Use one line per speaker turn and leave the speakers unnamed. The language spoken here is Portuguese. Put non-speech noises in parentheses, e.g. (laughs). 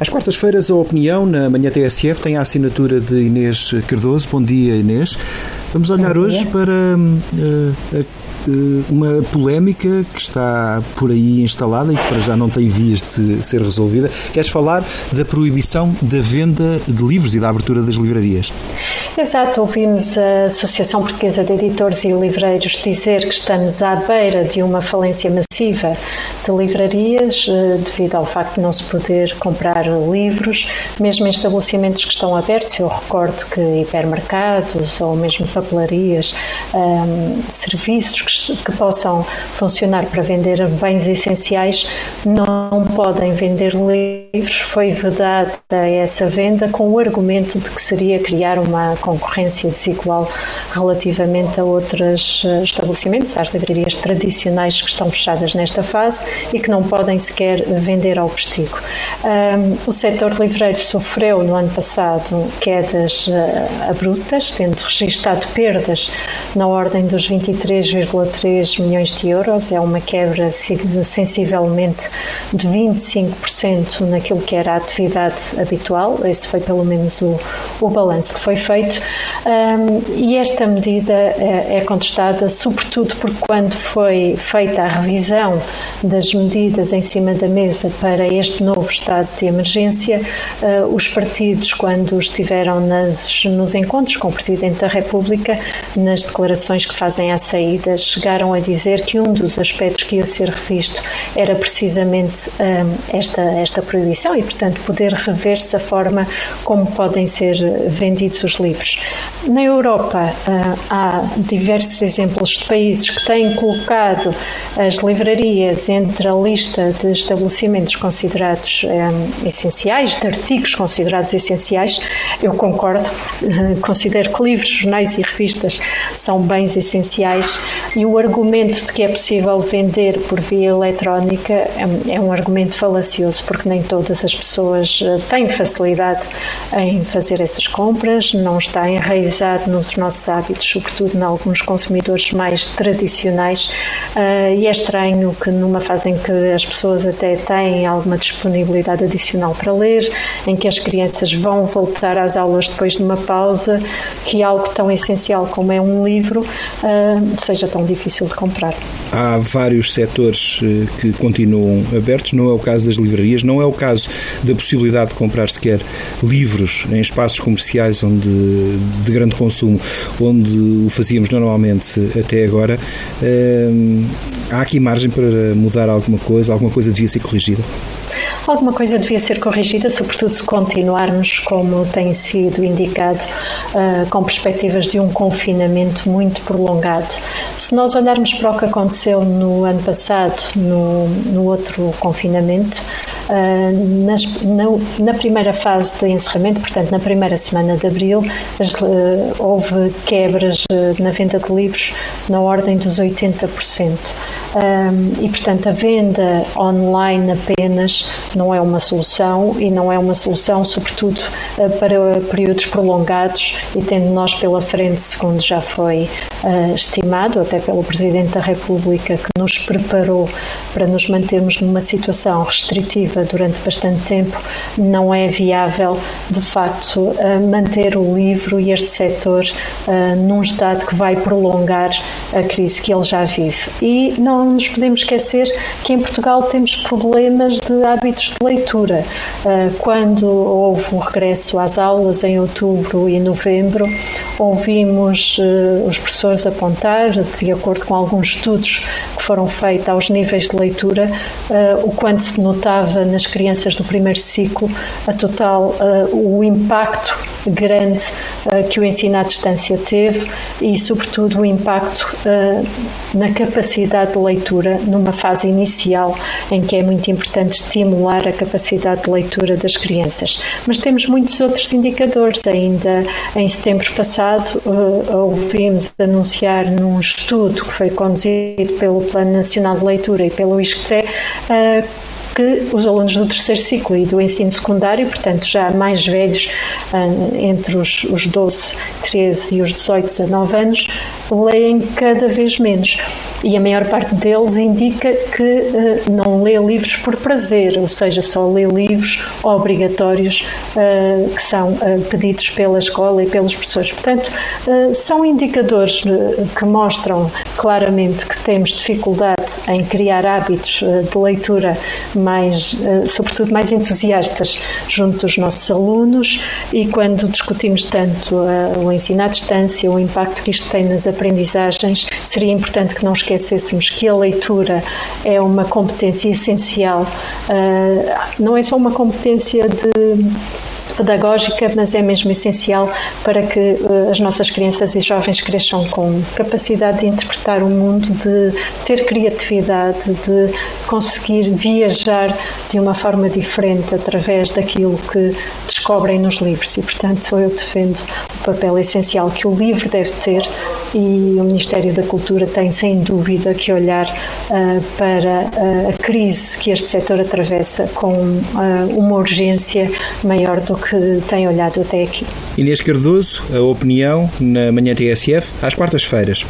Às quartas-feiras, a opinião na manhã TSF tem a assinatura de Inês Cardoso. Bom dia, Inês. Vamos olhar hoje para uh, eh, uma polémica que está por aí instalada e que para já não tem vias de ser resolvida. Queres falar da proibição da venda de livros e da abertura das livrarias?
Exato, ouvimos a Associação Portuguesa de Editores e Livreiros dizer que estamos à beira de uma falência massiva de livrarias eh, devido ao facto de não se poder comprar livros, mesmo em estabelecimentos que estão abertos. Eu recordo que hipermercados ou mesmo papelarias, um, serviços que, que possam funcionar para vender bens essenciais não podem vender livros. Foi vedada essa venda com o argumento de que seria criar uma concorrência desigual relativamente a outros eh, estabelecimentos, às livrarias tradicionais que estão fechadas nesta fase e que não podem sequer vender ao postigo. Um, o setor livreiro sofreu no ano passado quedas uh, abruptas, tendo registado perdas na ordem dos 23,3 milhões de euros, é uma quebra sensivelmente de 25% naquilo que era a atividade habitual, esse foi pelo menos o, o balanço que foi feito, um, e esta medida é, é contestada sobretudo porque quando foi feita a revisão das medidas em cima da mesa para este novo estado de emergência, uh, os partidos, quando estiveram nas, nos encontros com o Presidente da República, nas declarações que fazem à saída, chegaram a dizer que um dos aspectos que ia ser revisto era precisamente um, esta, esta proibição e, portanto, poder rever-se a forma como podem ser vendidos os livros. Na Europa, uh, há diversos exemplos de países que têm colocado as livrarias entre a lista de estabelecimentos considerados um, essenciais, de artigos considerados essenciais. Eu concordo, (laughs) considero que livros, jornais e revistas são bens essenciais e o argumento de que é possível vender por via eletrónica é, é um argumento falacioso, porque nem todas as pessoas eh, têm facilidade em fazer essas compras, não está enraizado nos nossos hábitos, sobretudo em alguns consumidores mais tradicionais, uh, e é estranho que numa fase em que as pessoas até têm alguma disponibilidade adicional para ler, em que as crianças vão voltar às aulas depois de uma pausa, que algo tão essencial como é um livro uh, seja tão difícil de comprar.
Há vários setores eh, que continuam abertos, não é o caso das livrarias, não é o caso da possibilidade de comprar sequer livros em espaços comerciais onde, de grande consumo, onde o fazíamos normalmente até agora. Uh, há aqui margem para mudar alguma coisa? Alguma coisa devia ser corrigida?
Alguma coisa devia ser corrigida, sobretudo se continuarmos como tem sido indicado, uh, com perspectivas de um confinamento muito prolongado. Se nós olharmos para o que aconteceu no ano passado, no, no outro confinamento, uh, nas, na, na, primeira fase de encerramento, portanto, na primeira semana de abril, as, uh, houve quebras na venda de livros na ordem dos 80%. Um, e, portanto, a venda online apenas não é uma solução e não é uma solução, sobretudo, uh, para períodos prolongados e tendo nós pela frente, segundo já foi uh, estimado, até pelo Presidente da República, que nos preparou para nos mantermos numa situação restritiva durante bastante tempo, não é viável, de facto, uh, manter o livro e este setor num estado que vai prolongar a crise que ele já vive. E não não nos podemos esquecer que em Portugal temos problemas de hábitos de leitura. Ah, quando houve um regresso às aulas em outubro e novembro, ouvimos ah, os professores apontar, de acordo com alguns estudos que foram feitos aos níveis de leitura, ah, o quanto se notava nas crianças do primeiro ciclo, a total, o impacto grande que o ensino à distância teve e, sobretudo, o impacto na capacidade de leitura leitura numa fase inicial em que é muito importante estimular a capacidade de leitura das crianças. Mas temos muitos outros indicadores. Ainda em setembro passado, uh, ouvimos anunciar num estudo que foi conduzido pelo Plano Nacional de Leitura e pelo ISCTE uh, que os alunos do terceiro ciclo e do ensino secundário, portanto já mais velhos, ah, entre os, os 12, 13 e os 18, 19 anos, leem cada vez menos. E a maior parte deles indica que uh, não lê livros por prazer, ou seja, só lê livros obrigatórios uh, que são uh, pedidos pela escola e pelos professores. Portanto, são indicadores que mostram claramente que temos dificuldade em criar hábitos de leitura mais, sobretudo mais entusiastas junto dos nossos alunos e quando discutimos tanto o ensino à distância, o impacto que isto tem nas aprendizagens, seria importante que não esquecêssemos que a leitura é uma competência essencial, ah, não é só uma competência de pedagógica, mas é mesmo essencial para que uh, as nossas crianças e jovens cresçam com capacidade de interpretar o mundo, de ter criatividade, de conseguir viajar de uma forma diferente através daquilo que descobrem nos livros. E, portanto, eu defendo papel essencial que o livro deve ter e o Ministério da Cultura tem, sem dúvida, que olhar uh, para uh, a crise que este setor atravessa com uh, uma urgência maior do que tem olhado até aqui.
Inês Cardoso, a opinião na Manhã TSF, às quartas-feiras.